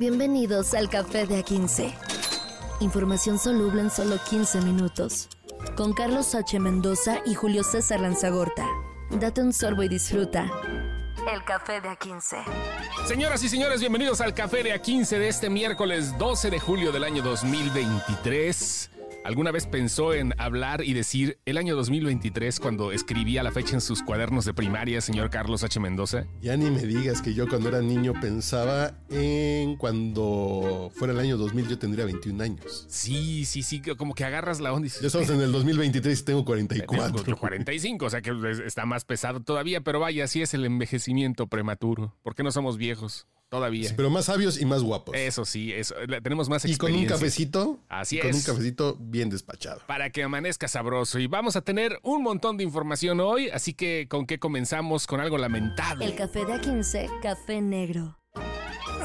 Bienvenidos al Café de A15. Información soluble en solo 15 minutos. Con Carlos H. Mendoza y Julio César Lanzagorta. Date un sorbo y disfruta. El Café de A15. Señoras y señores, bienvenidos al Café de A15 de este miércoles 12 de julio del año 2023. ¿Alguna vez pensó en hablar y decir el año 2023 cuando escribía la fecha en sus cuadernos de primaria, señor Carlos H. Mendoza? Ya ni me digas que yo cuando era niño pensaba en cuando fuera el año 2000 yo tendría 21 años. Sí, sí, sí, como que agarras la onda y Ya estamos en el 2023 y tengo 44. Tengo 45, o sea que está más pesado todavía, pero vaya, así es el envejecimiento prematuro. ¿Por qué no somos viejos? Todavía. Sí, pero más sabios y más guapos. Eso sí, eso, tenemos más experiencia. Y con un cafecito. Así es. Con un cafecito bien despachado. Para que amanezca sabroso. Y vamos a tener un montón de información hoy, así que ¿con qué comenzamos? Con algo lamentable. El café de A15, café negro.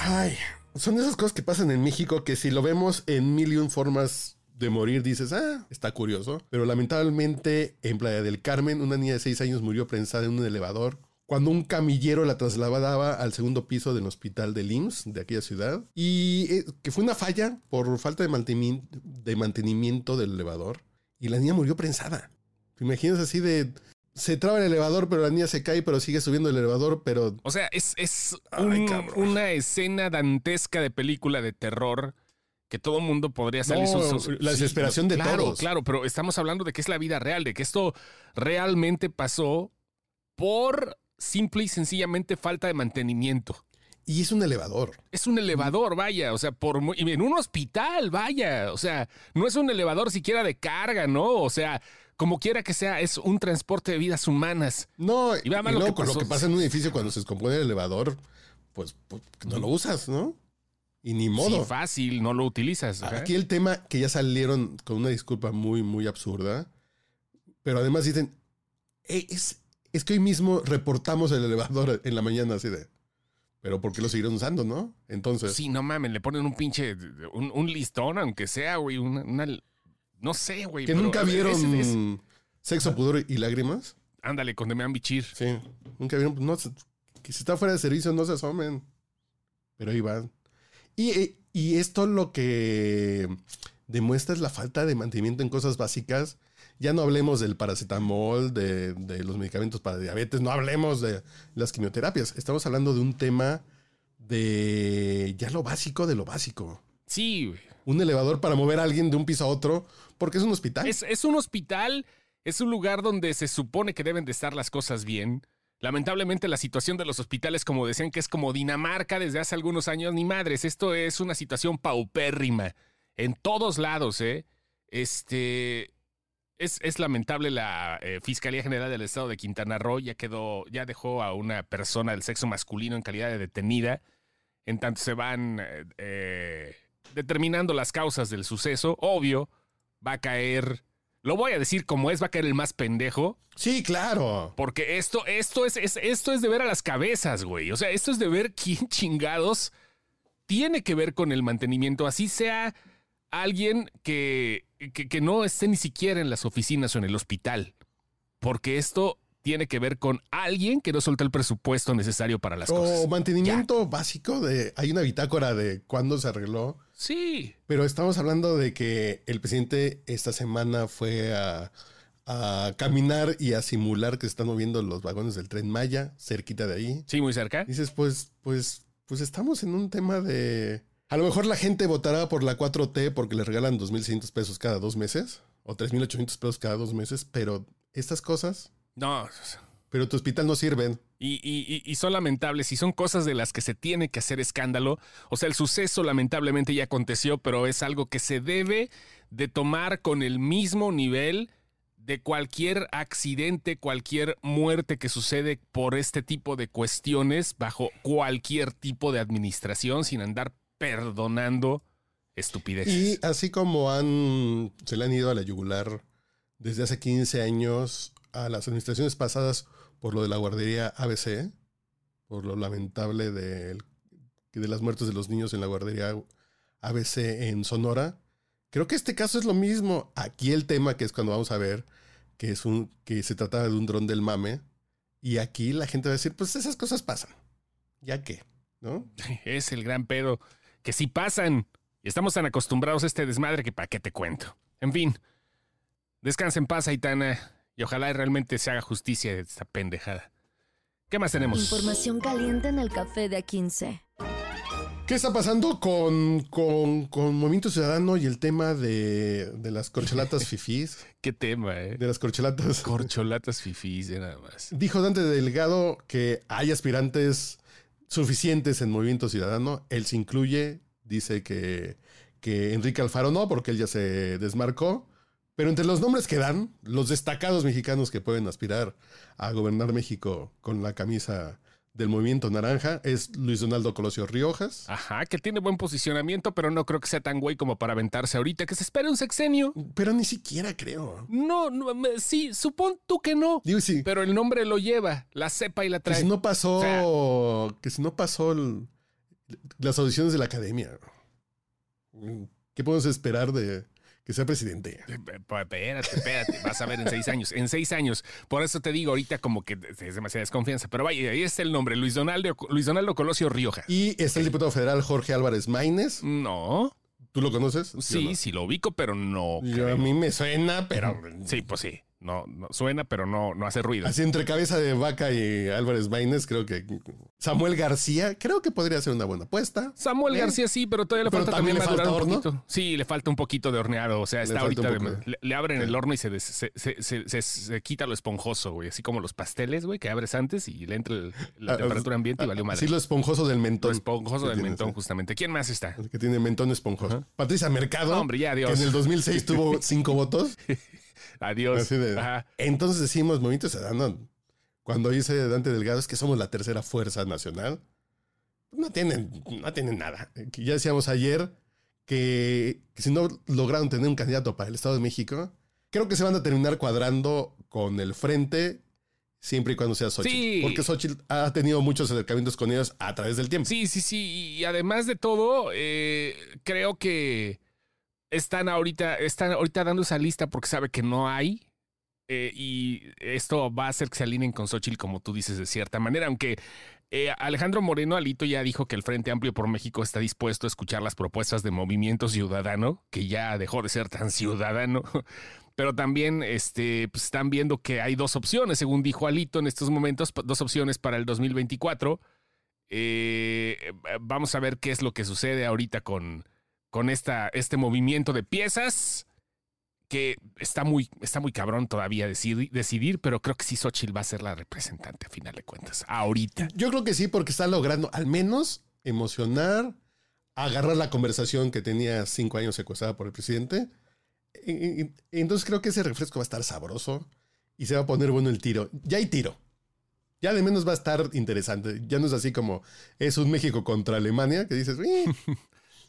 Ay, son esas cosas que pasan en México que si lo vemos en mil y un formas de morir dices, ah, está curioso. Pero lamentablemente en Playa del Carmen, una niña de seis años murió prensada en un elevador cuando un camillero la trasladaba al segundo piso del hospital de IMSS de aquella ciudad y eh, que fue una falla por falta de mantenimiento, de mantenimiento del elevador y la niña murió prensada. ¿Te imaginas así de se traba el elevador, pero la niña se cae, pero sigue subiendo el elevador, pero... O sea, es, es una escena dantesca de película de terror que todo mundo podría salir. la desesperación de claro, todos. Claro, pero estamos hablando de que es la vida real, de que esto realmente pasó por simple y sencillamente falta de mantenimiento. Y es un elevador. Es un elevador, vaya, o sea, por en un hospital, vaya, o sea, no es un elevador siquiera de carga, ¿no? O sea, como quiera que sea, es un transporte de vidas humanas. No, y, lo, que lo, que pasa en un edificio cuando se descompone el elevador, pues, pues no lo usas, ¿no? Y ni modo. Sí, fácil, no lo utilizas. Aquí el tema que ya salieron con una disculpa muy, muy absurda, pero además dicen, es, es que hoy mismo reportamos el elevador en la mañana así de... Pero ¿por qué lo siguieron usando, no? Entonces... Sí, no mames, le ponen un pinche... Un, listón, aunque sea, güey, una... no sé, güey. ¿Que nunca vieron Sexo, Pudor y Lágrimas? Ándale, con Demean Bichir. Sí, nunca vieron... No, que si está fuera de servicio no se asomen. Pero ahí van. Y, y esto lo que demuestra es la falta de mantenimiento en cosas básicas ya no hablemos del paracetamol, de, los medicamentos para diabetes, no hablemos de las quimioterapias. Estamos hablando de un tema de ya lo básico de lo básico. Sí. Un elevador para mover a alguien de un piso a otro, porque es un hospital. Es, es un hospital, es un lugar donde se supone que deben de estar las cosas bien. Lamentablemente la situación de los hospitales, como decían que es como Dinamarca desde hace algunos años, ni madres, esto es una situación paupérrima en todos lados, ¿eh? Este, es, lamentable la eh, Fiscalía General del Estado de Quintana Roo ya quedó, ya dejó a una persona del sexo masculino en calidad de detenida. En tanto se van eh, eh, determinando las causas del suceso. Obvio, va a caer. Lo voy a decir como es, va a caer el más pendejo. Sí, claro. Porque esto, esto es, es, esto es de ver a las cabezas, güey. O sea, esto es de ver quién chingados tiene que ver con el mantenimiento. Así sea alguien que, que, no esté ni siquiera en las oficinas o en el hospital. Porque esto tiene que ver con alguien que no suelta el presupuesto necesario para las cosas. O mantenimiento básico de. Hay una bitácora de cuándo se arregló. Sí. Pero estamos hablando de que el presidente esta semana fue a, a caminar y a simular que se están moviendo los vagones del tren Maya, cerquita de ahí. Sí, muy cerca. Dices, pues, pues, pues estamos en un tema de a lo mejor la gente votará por la 4T porque le regalan 2.600 pesos cada dos meses o 3.800 pesos cada dos meses, pero estas cosas... No. Pero tu hospital no sirven. Y, y, son lamentables y son cosas de las que se tiene que hacer escándalo. O sea, el suceso lamentablemente ya aconteció, pero es algo que se debe de tomar con el mismo nivel de cualquier accidente, cualquier muerte que sucede por este tipo de cuestiones bajo cualquier tipo de administración, sin andar perdonando estupideces. Y así como han, se le han ido a la yugular desde hace 15 años a las administraciones pasadas por lo de la guardería ABC, por lo lamentable de, de las muertes de los niños en la guardería ABC en Sonora. Creo que este caso es lo mismo. Aquí el tema que es cuando vamos a ver que es un que se trataba de un dron del mame y aquí la gente va a decir, pues esas cosas pasan. ¿Ya qué? ¿No? Es el gran pedo que sí pasan. Y estamos tan acostumbrados a este desmadre que para qué te cuento. En fin, descansa en paz, Aitana, y ojalá realmente se haga justicia de esta pendejada. ¿Qué más tenemos? Información caliente en el café de A15. ¿Qué está pasando con, con, con Movimiento Ciudadano y el tema de, de las corcholatas fifís? ¿Qué tema, eh? De las corcholatas. Corcholatas fifís, de nada más. Dijo Dante Delgado que hay aspirantes suficientes en Movimiento Ciudadano. Él se incluye. Dice que, que Enrique Alfaro no, porque él ya se desmarcó. Pero entre los nombres que dan, los destacados mexicanos que pueden aspirar a gobernar México con la camisa del movimiento naranja es Luis Donaldo Colosio Riojas. Ajá, que tiene buen posicionamiento, pero no creo que sea tan güey como para aventarse ahorita, que se espere un sexenio. Pero ni siquiera creo. No, no me- sí, supón tú que no. Digo, sí. Pero el nombre lo lleva, la cepa y la Que trae. si no pasó. que si no pasó el- las audiciones de la academia. ¿Qué podemos esperar de que sea presidente? Eh, Espérate, espérate, vas a ver en seis años, en seis años. Por eso te digo ahorita como que es demasiada desconfianza. Pero vaya, ahí está el nombre, Luis Donaldo, Luis Donaldo Colosio Rioja. Y está el diputado federal Jorge Álvarez Maínez. No, ¿Tú lo conoces? Sí, no. sí lo ubico, pero no. Yo, a mí me suena, pero. Sí, pues sí. No, no suena, pero no, no hace ruido. Así entre cabeza de vaca y Álvarez Maínez, creo que Samuel García, creo que podría ser una buena apuesta. Samuel Eh, García sí, pero todavía le pero falta también también le falta un horno. poquito. Sí, le falta un poquito de horneado. O sea, está ahorita. de- le, le abren Sí. el horno y se, des- se, se- se- quita lo esponjoso, güey. Así como los pasteles, güey, que abres antes y le entra el- la Ah, temperatura ambiente y valió madre. Sí, lo esponjoso del lo mentón. esponjoso que del mentón, justamente. ¿Quién más está? Que tiene mentón esponjoso. Patricia Mercado. No, hombre, ya, Que adiós. en el 2006 tuvo cinco votos. Adiós. Así de- Ajá. Entonces decimos, Movimiento Ciudadano, cuando dice Dante Delgado es que somos la tercera fuerza nacional, no tienen, no tienen nada. Ya decíamos ayer que, que si no lograron tener un candidato para el Estado de México, creo que se van a terminar cuadrando con el frente siempre y cuando sea Xochitl. Sí. Porque Xochitl ha tenido muchos acercamientos con ellos a través del tiempo. Sí, sí, sí. Y además de todo, eh, creo que están ahorita, están ahorita dando esa lista porque sabe que no hay. eh, y esto va a hacer que se alineen con Xochitl, como tú dices, de cierta manera. Aunque eh, Alejandro Moreno Alito ya dijo que el Frente Amplio por México está dispuesto a escuchar las propuestas de Movimiento Ciudadano, que ya dejó de ser tan ciudadano. Pero también este, pues, están viendo que hay dos opciones, según dijo Alito en estos momentos, dos opciones para el 2024. Eh, vamos a ver qué es lo que sucede ahorita con, con esta, este movimiento de piezas que está muy, está muy cabrón todavía decidir, decidir, pero creo que sí Xochitl va a ser la representante a final de cuentas, ahorita. Yo creo que sí, porque está logrando al menos emocionar, agarrar la conversación que tenía cinco años secuestrada por el presidente. Entonces creo que ese refresco va a estar sabroso y se va a poner bueno el tiro. Ya hay tiro. Ya de menos va a estar interesante. Ya no es así como es un México contra Alemania que dices.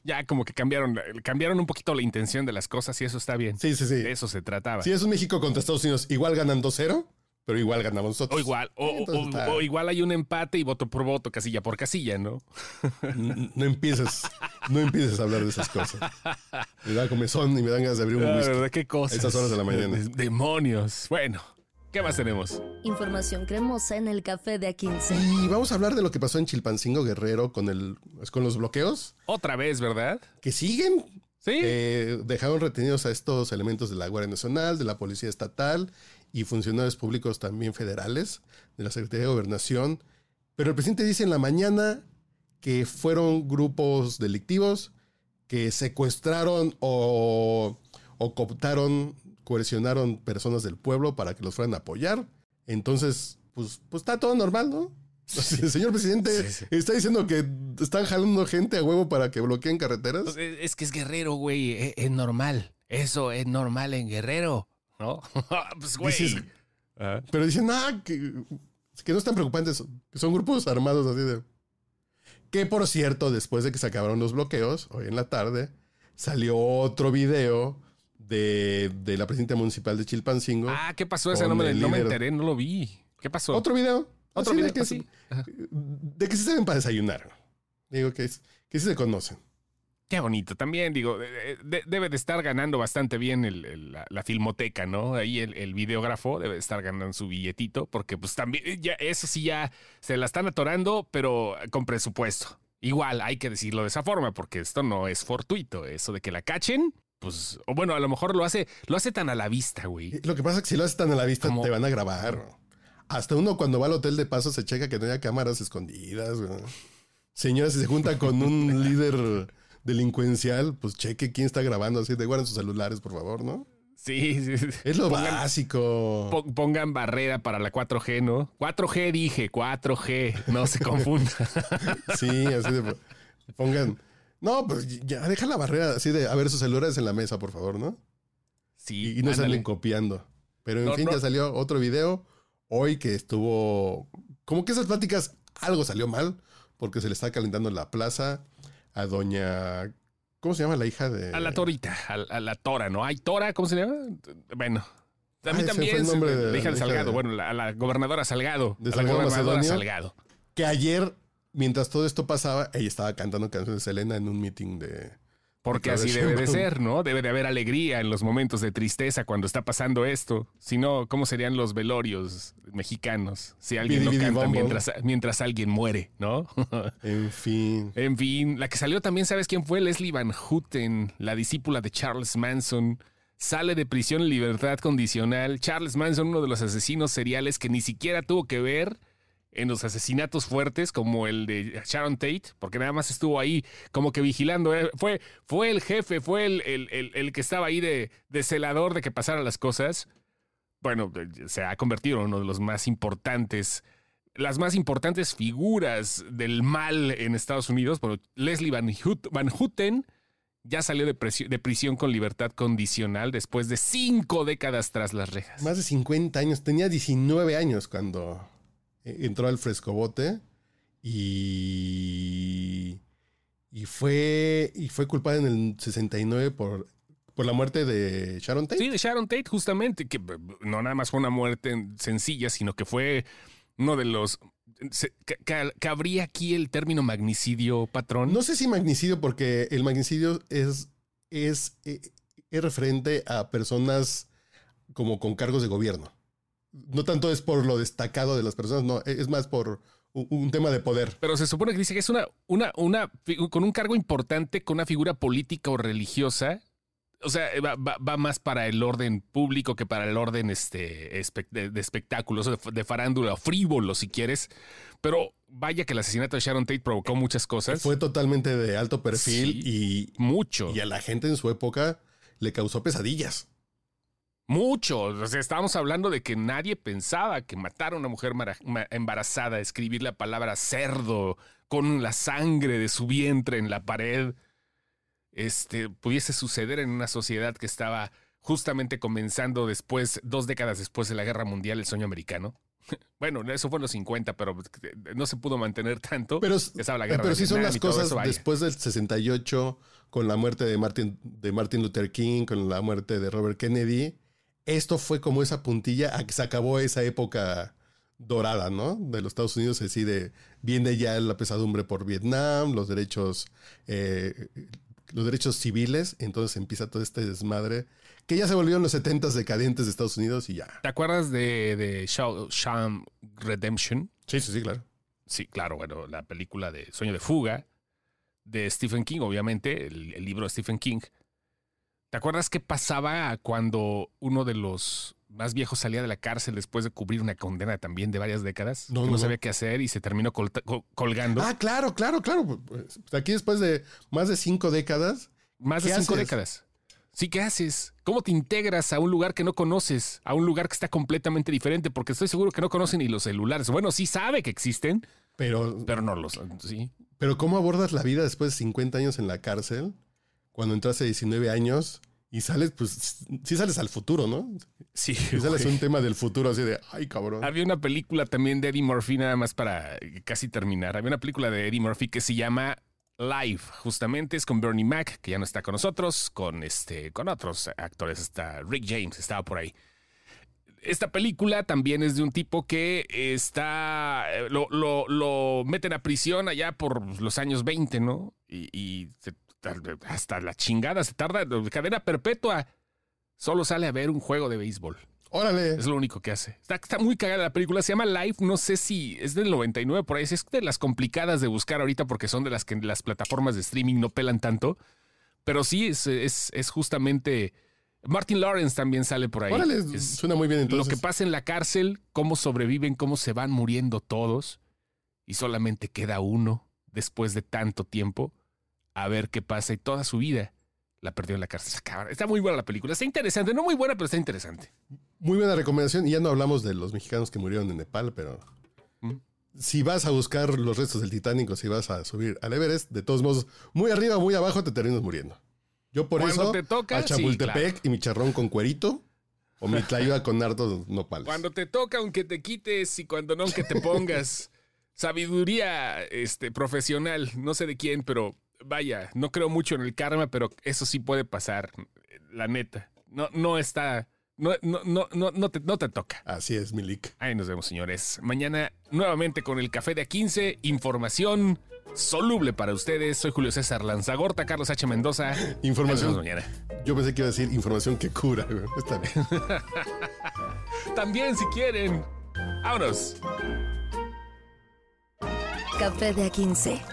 Ya como que cambiaron, cambiaron un poquito la intención de las cosas y eso está bien. sí, sí, sí. De eso se trataba. Si es un México contra Estados Unidos, igual ganan 2-0, pero igual ganamos nosotros. O igual, o, o- Entonces está- o igual hay un empate y voto por voto, casilla por casilla, ¿no? N- No empieces, no empieces a hablar de esas cosas. Me da comezón y me dan ganas de abrir un La whisky. verdad, qué cosas. A estas horas de la mañana. De- Demonios. Bueno, ¿qué más tenemos? Información cremosa en el café de A15. Y vamos a hablar de lo que pasó en Chilpancingo Guerrero con, el, con los bloqueos, Otra vez, ¿verdad? que siguen. Sí. Eh, dejaron retenidos a estos elementos de la Guardia Nacional, de la Policía Estatal y funcionarios públicos también federales, de la Secretaría de Gobernación. Pero el presidente dice en la mañana que fueron grupos delictivos que secuestraron o, o cooptaron, coercionaron personas del pueblo para que los fueran a apoyar. Entonces, pues, pues está todo normal, ¿no? El señor presidente Sí, sí. está diciendo que están jalando gente a huevo para que bloqueen carreteras. Pues, es, es que es guerrero, güey. Es, es normal. Eso es normal en guerrero, ¿no? pues, güey. Dices- Ah. Pero dicen, ah, que, que no están preocupantes, que son grupos armados así de... Que por cierto, después de que se acabaron los bloqueos, hoy en la tarde, salió otro video de, de la presidenta municipal de Chilpancingo. Ah, ¿qué pasó? Ese no me, no me enteré, no lo vi. ¿Qué pasó? Otro video. Otro video, De que. Ajá. de que sí se ven para desayunar. Digo que, es- que sí se conocen. Qué bonito. También, digo, de- de- debe de estar ganando bastante bien el- el- la, la filmoteca, ¿no? Ahí el, el videógrafo debe de estar ganando su billetito, porque pues también, ya, eso sí ya se la están atorando, pero con presupuesto. Igual hay que decirlo de esa forma, porque esto no es fortuito. Eso de que la cachen, pues, o bueno, a lo mejor lo hace, lo hace tan a la vista, güey. Lo que pasa es que si lo haces tan a la vista, te van a grabar. Hasta uno cuando va al hotel de paso se checa que no haya cámaras escondidas. güey. Señora, si se junta con un líder delincuencial, pues cheque quién está grabando. Así de guarden sus celulares, por favor, ¿no? Sí, sí, sí. Es lo Pongan- básico. Po- Pongan barrera para la 4G, ¿no? 4G dije, 4G, no se confunda. Sí, así de. Pongan. No, pues ya deja la barrera así de a ver sus celulares en la mesa, por favor, ¿no? Sí, Y, y no ándale. salen copiando. Pero en No, fin, no. ya salió otro video hoy que estuvo. Como que esas pláticas, algo salió mal, porque se le está calentando la plaza a doña. ¿Cómo se llama la hija de.? A la torita, a, a la tora, ¿no? ¿Hay tora? ¿Cómo se llama? Bueno. A mí fue también, el nombre se- de la hija de Salgado, de- bueno, la- a la gobernadora Salgado. ¿De a la Salgado gobernadora Macedonio? Salgado. Que ayer, mientras todo esto pasaba, ella estaba cantando canciones de Selena en un meeting de. Porque así sí, debe de ser, ¿no? Debe de haber alegría en los momentos de tristeza cuando está pasando esto. Si no, ¿cómo serían los velorios mexicanos? Si alguien no Bidi, bidi, canta bom. mientras, mientras alguien muere, ¿no? En fin. en fin, la que salió también, ¿sabes quién fue? Leslie Van Houten, la discípula de Charles Manson. Sale de prisión en libertad condicional. Charles Manson, uno de los asesinos seriales que ni siquiera tuvo que ver en los asesinatos fuertes como el de Sharon Tate, porque nada más estuvo ahí como que vigilando. eh, Fue, fue el jefe, fue el, el- el- que estaba ahí de, celador de que pasaran las cosas. Bueno, se ha convertido en uno de los más importantes, las más importantes figuras del mal en Estados Unidos. Bueno, Leslie Van, Hout- Van Houten ya salió de, prisión con libertad condicional después de cinco décadas tras las rejas. Más de 50 años. Tenía 19 años cuando entró al frescobote y, y fue y fue culpada en el 69 por, por la muerte de Sharon Tate. Sí, de Sharon Tate, justamente, que b- no nada más fue una muerte sencilla, sino que fue uno de los. ¿Cabría aquí el término magnicidio, patrón? No sé si magnicidio, porque el magnicidio es, es, eh, es referente a personas como con cargos de gobierno. No tanto es por lo destacado de las personas, no, es más por un, tema de poder. Pero se supone que dice que es una, una, una, con un cargo importante, con una figura política o religiosa. O sea, va, va- va más para el orden público que para el orden este, espe- de, de espectáculos, de, de farándula, o frívolo, si quieres. Pero vaya que el asesinato de Sharon Tate provocó muchas cosas. Fue totalmente de alto perfil Mucho. y, y a la gente en su época le causó pesadillas. Mucho. O sea, estábamos hablando de que nadie pensaba que matar a una mujer embarazada, escribir la palabra cerdo con la sangre de su vientre en la pared, este, pudiese suceder en una sociedad que estaba justamente comenzando después, dos décadas después de la Guerra Mundial, el sueño americano. Bueno, eso fue en los 50, pero no se pudo mantener tanto. Pero, Estaba la guerra pero sí son las cosas eso, después del 68, con la muerte de Martin, de Martin Luther King, con la muerte de Robert Kennedy. Esto fue como esa puntilla a que se acabó esa época dorada, ¿no? De los Estados Unidos, así de, viene ya la pesadumbre por Vietnam, los derechos, eh, los derechos civiles, entonces empieza todo este desmadre, que ya se volvieron los 70 decadentes de Estados Unidos y ya. ¿Te acuerdas de, de Sham Redemption? Sí, sí, sí, claro. Sí, claro, bueno, la película de Sueño de Fuga de Stephen King, obviamente, el, el libro de Stephen King. ¿Te acuerdas qué pasaba cuando uno de los más viejos salía de la cárcel después de cubrir una condena también de varias décadas? No, no, no, no. sabía qué hacer y se terminó col- colgando. Ah, claro, claro, claro. Pues, aquí después de más de cinco décadas, más de ¿qué cinco haces? décadas. Sí, ¿qué haces? ¿Cómo te integras a un lugar que no conoces? A un lugar que está completamente diferente, porque estoy seguro que no conocen ni los celulares. Bueno, sí sabe que existen, pero pero no los... Sí, Pero ¿cómo abordas la vida después de 50 años en la cárcel? Cuando entraste a 19 años y sales, pues sí sales al futuro, ¿no? sí. Y sales un tema del futuro así de, ay cabrón. Había una película también de Eddie Murphy, nada más para casi terminar. Había una película de Eddie Murphy que se llama Live, justamente es con Bernie Mac, que ya no está con nosotros, con este, con otros actores, está Rick James, estaba por ahí. Esta película también es de un tipo que está, eh, lo, lo- lo meten a prisión allá por los años 20, ¿no? Y, y se- hasta la chingada se tarda, cadena perpetua. Solo sale a ver un juego de béisbol. Órale. Es lo único que hace. Está, está muy cagada la película. Se llama Life. No sé si es del 99 por ahí. Es de las complicadas de buscar ahorita porque son de las que las plataformas de streaming no pelan tanto. Pero sí, es, es, es justamente. Martin Lawrence también sale por ahí. Órale, Es suena muy bien entonces. lo que pasa en la cárcel, cómo sobreviven, cómo se van muriendo todos. Y solamente queda uno después de tanto tiempo a ver qué pasa. Y toda su vida la perdió en la cárcel. Está muy buena la película. Está interesante. No muy buena, pero está interesante. Muy buena recomendación. Y ya no hablamos de los mexicanos que murieron en Nepal, pero Mm. si vas a buscar los restos del Titanic o si vas a subir al Everest, de todos modos, muy arriba muy abajo te terminas muriendo. Yo por Cuando eso, te toca, a sí, Chapultepec claro. y mi charrón con cuerito o mi tlayuda con hartos nopales. Cuando te toca, aunque te quites y cuando no, aunque te pongas. Sabiduría este, profesional, no sé de quién, pero vaya, no creo mucho en el karma, pero eso sí puede pasar, la neta. No, no está, no, no, no, no, no te, no te toca. Así es, Milik. Ahí nos vemos, señores. Mañana nuevamente con el café de A15, información soluble para ustedes. Soy Julio César Lanzagorta, Carlos H. Mendoza. Información. vemos mañana. Yo pensé que iba a decir información que cura. Está bien. También si quieren. Vámonos. Café de A15.